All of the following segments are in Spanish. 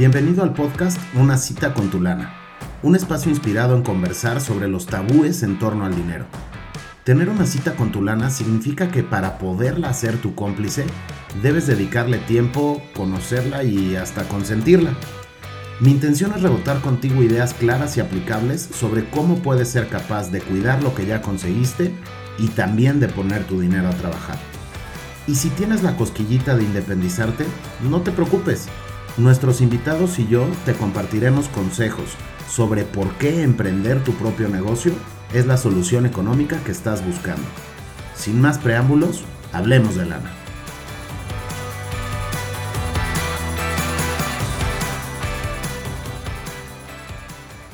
Bienvenido al podcast Una cita con tu lana, un espacio inspirado en conversar sobre los tabúes en torno al dinero. Tener una cita con tu lana significa que para poderla hacer tu cómplice, debes dedicarle tiempo, conocerla y hasta consentirla. Mi intención es rebotar contigo ideas claras y aplicables sobre cómo puedes ser capaz de cuidar lo que ya conseguiste y también de poner tu dinero a trabajar. Y si tienes la cosquillita de independizarte, no te preocupes. Nuestros invitados y yo te compartiremos consejos sobre por qué emprender tu propio negocio es la solución económica que estás buscando. Sin más preámbulos, hablemos de lana.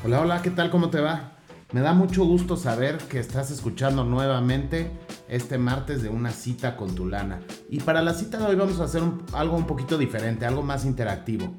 Hola, hola, ¿qué tal? ¿Cómo te va? Me da mucho gusto saber que estás escuchando nuevamente este martes de una cita con tu lana. Y para la cita de hoy vamos a hacer algo un poquito diferente, algo más interactivo.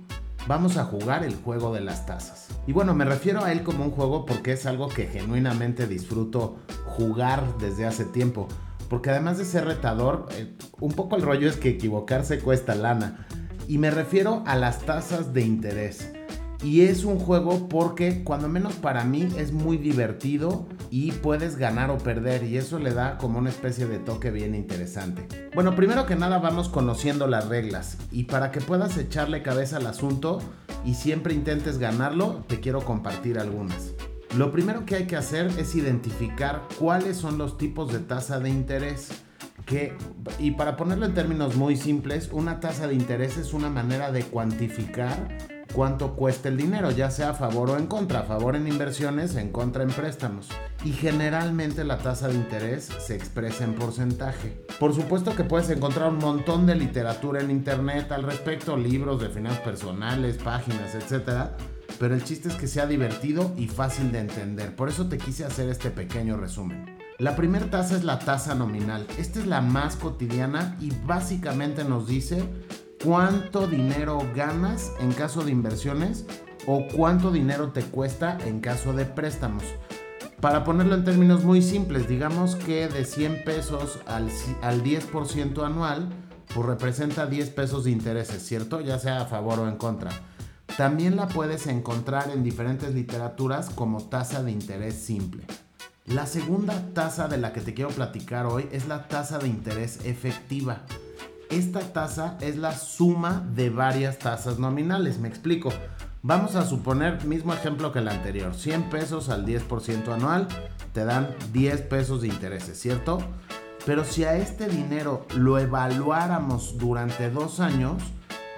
Vamos a jugar el juego de las tazas. Y bueno, me refiero a él como un juego porque es algo que genuinamente disfruto jugar desde hace tiempo. Porque además de ser retador, eh, un poco el rollo es que equivocarse cuesta lana. Y me refiero a las tasas de interés. Y es un juego porque, cuando menos para mí, es muy divertido y puedes ganar o perder. Y eso le da como una especie de toque bien interesante. Bueno, primero que nada vamos conociendo las reglas. Y para que puedas echarle cabeza al asunto y siempre intentes ganarlo, te quiero compartir algunas. Lo primero que hay que hacer es identificar cuáles son los tipos de tasa de interés. Que, y para ponerlo en términos muy simples, una tasa de interés es una manera de cuantificar cuánto cuesta el dinero, ya sea a favor o en contra, a favor en inversiones, en contra en préstamos. Y generalmente la tasa de interés se expresa en porcentaje. Por supuesto que puedes encontrar un montón de literatura en internet al respecto, libros de finanzas personales, páginas, etc. Pero el chiste es que sea divertido y fácil de entender. Por eso te quise hacer este pequeño resumen. La primera tasa es la tasa nominal. Esta es la más cotidiana y básicamente nos dice cuánto dinero ganas en caso de inversiones o cuánto dinero te cuesta en caso de préstamos. Para ponerlo en términos muy simples, digamos que de 100 pesos al, al 10% anual, pues representa 10 pesos de intereses, ¿cierto? Ya sea a favor o en contra. También la puedes encontrar en diferentes literaturas como tasa de interés simple. La segunda tasa de la que te quiero platicar hoy es la tasa de interés efectiva. Esta tasa es la suma de varias tasas nominales. Me explico. Vamos a suponer, mismo ejemplo que el anterior, 100 pesos al 10% anual te dan 10 pesos de intereses, ¿cierto? Pero si a este dinero lo evaluáramos durante dos años,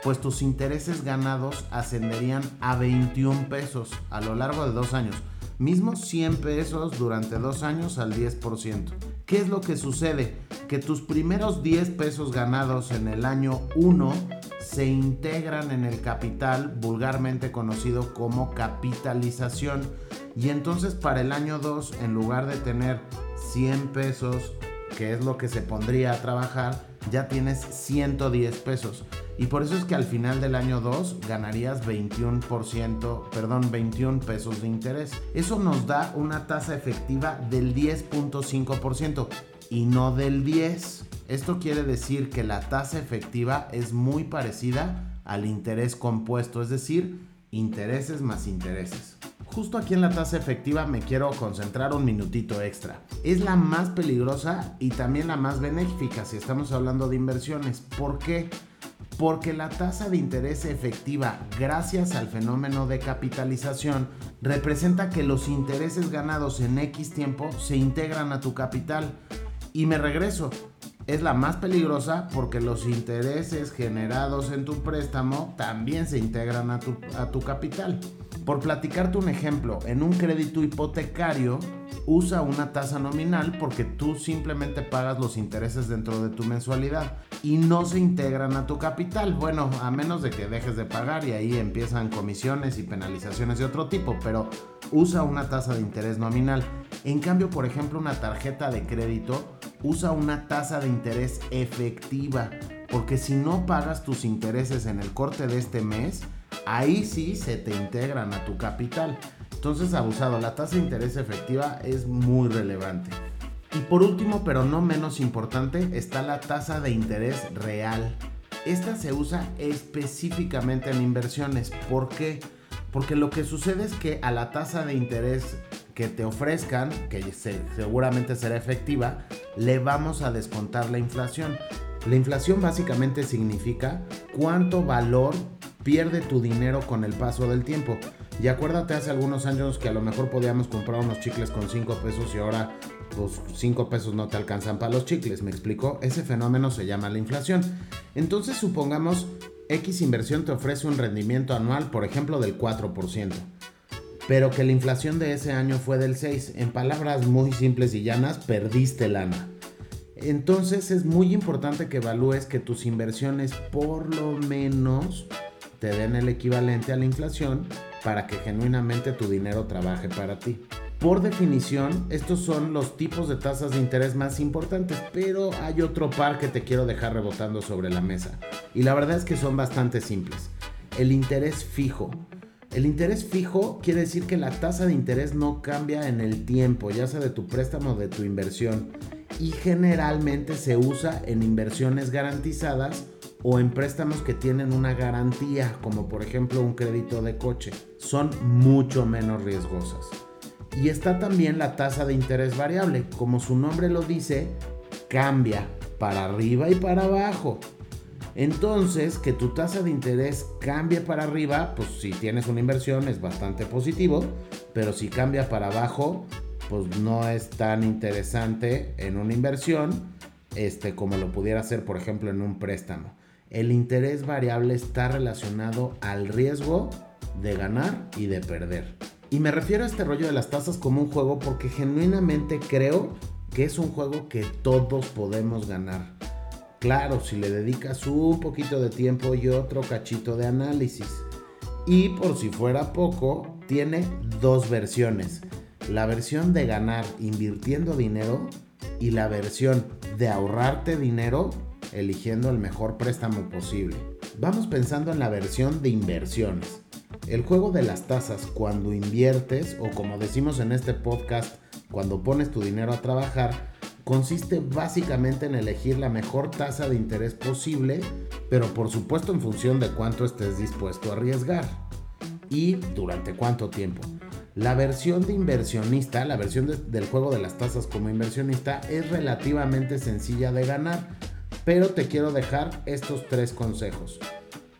pues tus intereses ganados ascenderían a 21 pesos a lo largo de dos años. Mismo 100 pesos durante dos años al 10%. ¿Qué es lo que sucede? Que tus primeros 10 pesos ganados en el año 1 se integran en el capital, vulgarmente conocido como capitalización. Y entonces para el año 2, en lugar de tener 100 pesos, que es lo que se pondría a trabajar, ya tienes 110 pesos. Y por eso es que al final del año 2 ganarías 21%, perdón, 21 pesos de interés. Eso nos da una tasa efectiva del 10.5% y no del 10. Esto quiere decir que la tasa efectiva es muy parecida al interés compuesto, es decir, intereses más intereses. Justo aquí en la tasa efectiva me quiero concentrar un minutito extra. Es la más peligrosa y también la más benéfica si estamos hablando de inversiones. ¿Por qué? porque la tasa de interés efectiva, gracias al fenómeno de capitalización, representa que los intereses ganados en X tiempo se integran a tu capital. Y me regreso, es la más peligrosa porque los intereses generados en tu préstamo también se integran a tu, a tu capital. Por platicarte un ejemplo, en un crédito hipotecario, usa una tasa nominal porque tú simplemente pagas los intereses dentro de tu mensualidad y no se integran a tu capital. Bueno, a menos de que dejes de pagar y ahí empiezan comisiones y penalizaciones de otro tipo, pero usa una tasa de interés nominal. En cambio, por ejemplo, una tarjeta de crédito usa una tasa de interés efectiva, porque si no pagas tus intereses en el corte de este mes, ahí sí se te integran a tu capital. Entonces, abusado, la tasa de interés efectiva es muy relevante. Y por último, pero no menos importante, está la tasa de interés real. esta se usa específicamente en inversiones. ¿Por qué? Porque lo que sucede es que a la tasa de interés que te ofrezcan, que seguramente será efectiva, le vamos a descontar la inflación. La inflación básicamente significa cuánto valor pierde tu dinero con el paso del tiempo. Y acuérdate hace algunos años que a lo mejor podíamos comprar unos chicles con 5 pesos y ahora pues 5 pesos no te alcanzan para los chicles, ¿me explico? Ese fenómeno se llama la inflación. Entonces supongamos X inversión te ofrece un rendimiento anual, por ejemplo, del 4%, pero que la inflación de ese año fue del 6%. En palabras muy simples y llanas, perdiste lana. Entonces es muy importante que evalúes que tus inversiones por lo menos te den el equivalente a la inflación para que genuinamente tu dinero trabaje para ti. Por definición, estos son los tipos de tasas de interés más importantes, pero hay otro par que te quiero dejar rebotando sobre la mesa. Y la verdad es que son bastante simples. El interés fijo. El interés fijo quiere decir que la tasa de interés no cambia en el tiempo, ya sea de tu préstamo o de tu inversión. Y generalmente se usa en inversiones garantizadas o en préstamos que tienen una garantía, como por ejemplo un crédito de coche. Son mucho menos riesgosas. Y está también la tasa de interés variable. Como su nombre lo dice, cambia para arriba y para abajo. Entonces, que tu tasa de interés cambie para arriba, pues si tienes una inversión es bastante positivo, pero si cambia para abajo, pues no es tan interesante en una inversión este, como lo pudiera ser, por ejemplo, en un préstamo. El interés variable está relacionado al riesgo de ganar y de perder. Y me refiero a este rollo de las tasas como un juego porque genuinamente creo que es un juego que todos podemos ganar. Claro, si le dedicas un poquito de tiempo y otro cachito de análisis. Y por si fuera poco, tiene dos versiones. La versión de ganar invirtiendo dinero y la versión de ahorrarte dinero eligiendo el mejor préstamo posible. Vamos pensando en la versión de inversiones. El juego de las tasas cuando inviertes o como decimos en este podcast, cuando pones tu dinero a trabajar, consiste básicamente en elegir la mejor tasa de interés posible, pero por supuesto en función de cuánto estés dispuesto a arriesgar y durante cuánto tiempo. La versión de inversionista, la versión del juego de las tasas como inversionista es relativamente sencilla de ganar, pero te quiero dejar estos tres consejos.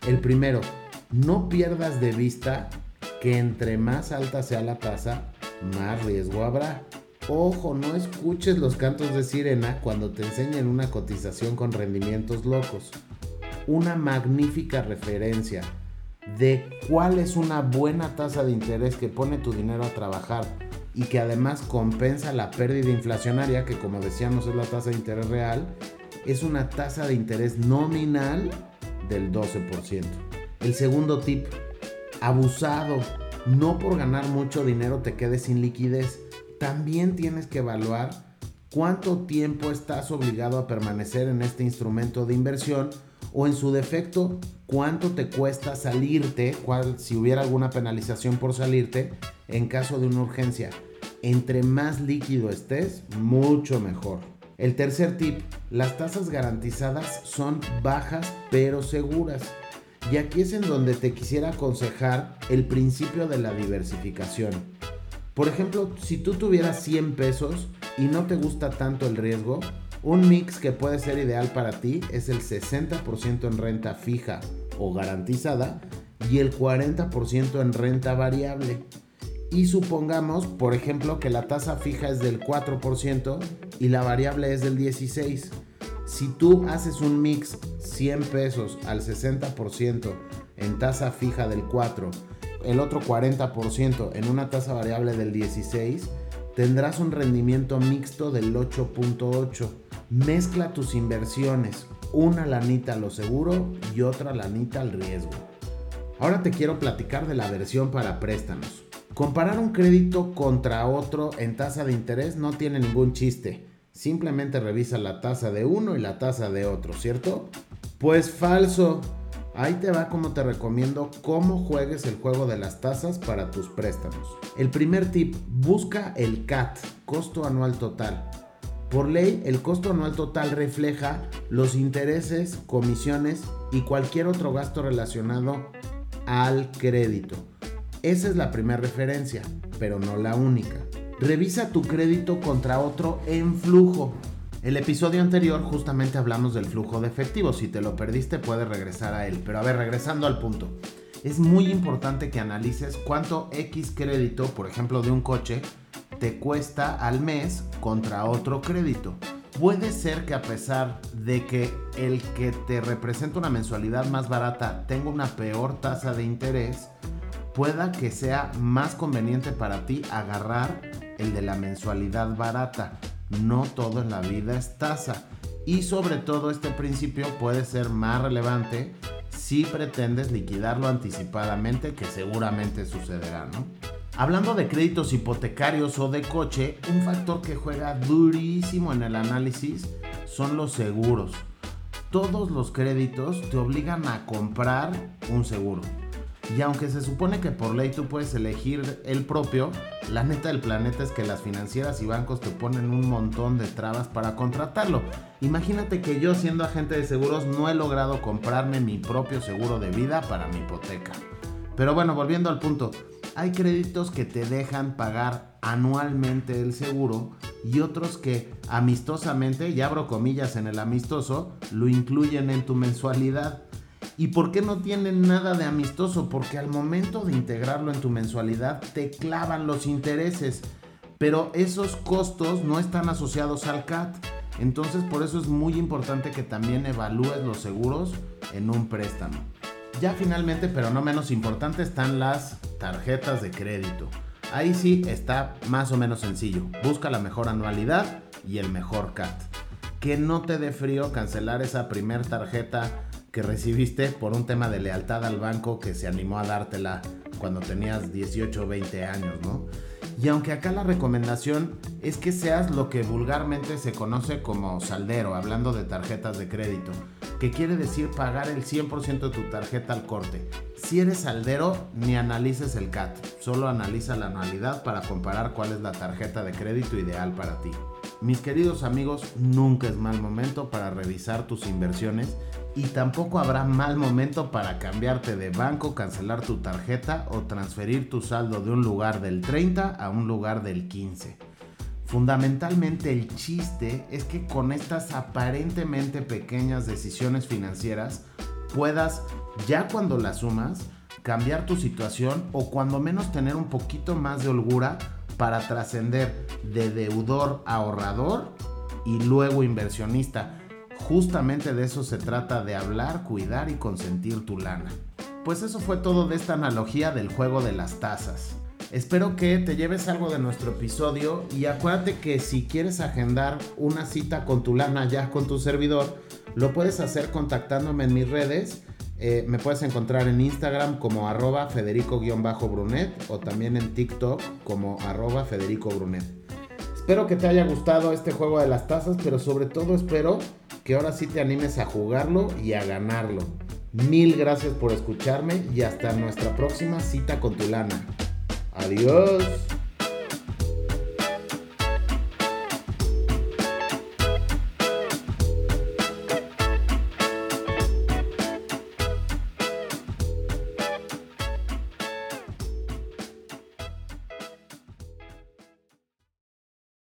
El primero, no pierdas de vista que entre más alta sea la tasa, más riesgo habrá. Ojo, no escuches los cantos de sirena cuando te enseñen una cotización con rendimientos locos. Una magnífica referencia de cuál es una buena tasa de interés que pone tu dinero a trabajar y que además compensa la pérdida inflacionaria, que como decíamos es la tasa de interés real, es una tasa de interés nominal del 12%. El segundo tip, abusado. No por ganar mucho dinero te quedes sin liquidez. También tienes que evaluar cuánto tiempo estás obligado a permanecer en este instrumento de inversión o en su defecto cuánto te cuesta salirte, cuál, si hubiera alguna penalización por salirte en caso de una urgencia. Entre más líquido estés, mucho mejor. El tercer tip, las tasas garantizadas son bajas pero seguras. Y aquí es en donde te quisiera aconsejar el principio de la diversificación. Por ejemplo, si tú tuvieras 100 pesos y no te gusta tanto el riesgo, un mix que puede ser ideal para ti es el 60% en renta fija o garantizada y el 40% en renta variable. Y supongamos, por ejemplo, que la tasa fija es del 4% y la variable es del 16%. Si tú haces un mix 100 pesos al 60% en tasa fija del 4, el otro 40% en una tasa variable del 16, tendrás un rendimiento mixto del 8.8. Mezcla tus inversiones, una lanita a lo seguro y otra lanita al riesgo. Ahora te quiero platicar de la versión para préstamos. Comparar un crédito contra otro en tasa de interés no tiene ningún chiste. Simplemente revisa la tasa de uno y la tasa de otro, ¿cierto? Pues falso. Ahí te va como te recomiendo cómo juegues el juego de las tasas para tus préstamos. El primer tip, busca el CAT, costo anual total. Por ley, el costo anual total refleja los intereses, comisiones y cualquier otro gasto relacionado al crédito. Esa es la primera referencia, pero no la única. Revisa tu crédito contra otro en flujo. El episodio anterior justamente hablamos del flujo de efectivo. Si te lo perdiste puedes regresar a él. Pero a ver, regresando al punto. Es muy importante que analices cuánto X crédito, por ejemplo de un coche, te cuesta al mes contra otro crédito. Puede ser que a pesar de que el que te representa una mensualidad más barata tenga una peor tasa de interés, pueda que sea más conveniente para ti agarrar el de la mensualidad barata. No todo en la vida es tasa. Y sobre todo este principio puede ser más relevante si pretendes liquidarlo anticipadamente, que seguramente sucederá. Hablando de créditos hipotecarios o de coche, un factor que juega durísimo en el análisis son los seguros. Todos los créditos te obligan a comprar un seguro. Y aunque se supone que por ley tú puedes elegir el propio, la neta del planeta es que las financieras y bancos te ponen un montón de trabas para contratarlo. Imagínate que yo siendo agente de seguros no he logrado comprarme mi propio seguro de vida para mi hipoteca. Pero bueno, volviendo al punto, hay créditos que te dejan pagar anualmente el seguro y otros que amistosamente, y abro comillas en el amistoso, lo incluyen en tu mensualidad. ¿Y por qué no tienen nada de amistoso? Porque al momento de integrarlo en tu mensualidad te clavan los intereses, pero esos costos no están asociados al CAT. Entonces por eso es muy importante que también evalúes los seguros en un préstamo. Ya finalmente, pero no menos importante, están las tarjetas de crédito. Ahí sí está más o menos sencillo. Busca la mejor anualidad y el mejor CAT. Que no te dé frío cancelar esa primer tarjeta que recibiste por un tema de lealtad al banco que se animó a dártela cuando tenías 18 o 20 años, ¿no? Y aunque acá la recomendación es que seas lo que vulgarmente se conoce como saldero, hablando de tarjetas de crédito, que quiere decir pagar el 100% de tu tarjeta al corte. Si eres saldero, ni analices el CAT, solo analiza la anualidad para comparar cuál es la tarjeta de crédito ideal para ti. Mis queridos amigos, nunca es mal momento para revisar tus inversiones y tampoco habrá mal momento para cambiarte de banco, cancelar tu tarjeta o transferir tu saldo de un lugar del 30 a un lugar del 15. Fundamentalmente el chiste es que con estas aparentemente pequeñas decisiones financieras puedas, ya cuando las sumas, cambiar tu situación o cuando menos tener un poquito más de holgura para trascender de deudor a ahorrador y luego inversionista. Justamente de eso se trata de hablar, cuidar y consentir tu lana. Pues eso fue todo de esta analogía del juego de las tazas. Espero que te lleves algo de nuestro episodio y acuérdate que si quieres agendar una cita con tu lana ya con tu servidor, lo puedes hacer contactándome en mis redes. Eh, me puedes encontrar en Instagram como arroba federico-brunet o también en TikTok como arroba federico brunet. Espero que te haya gustado este juego de las tazas, pero sobre todo espero que ahora sí te animes a jugarlo y a ganarlo. Mil gracias por escucharme y hasta nuestra próxima cita con tu lana. Adiós.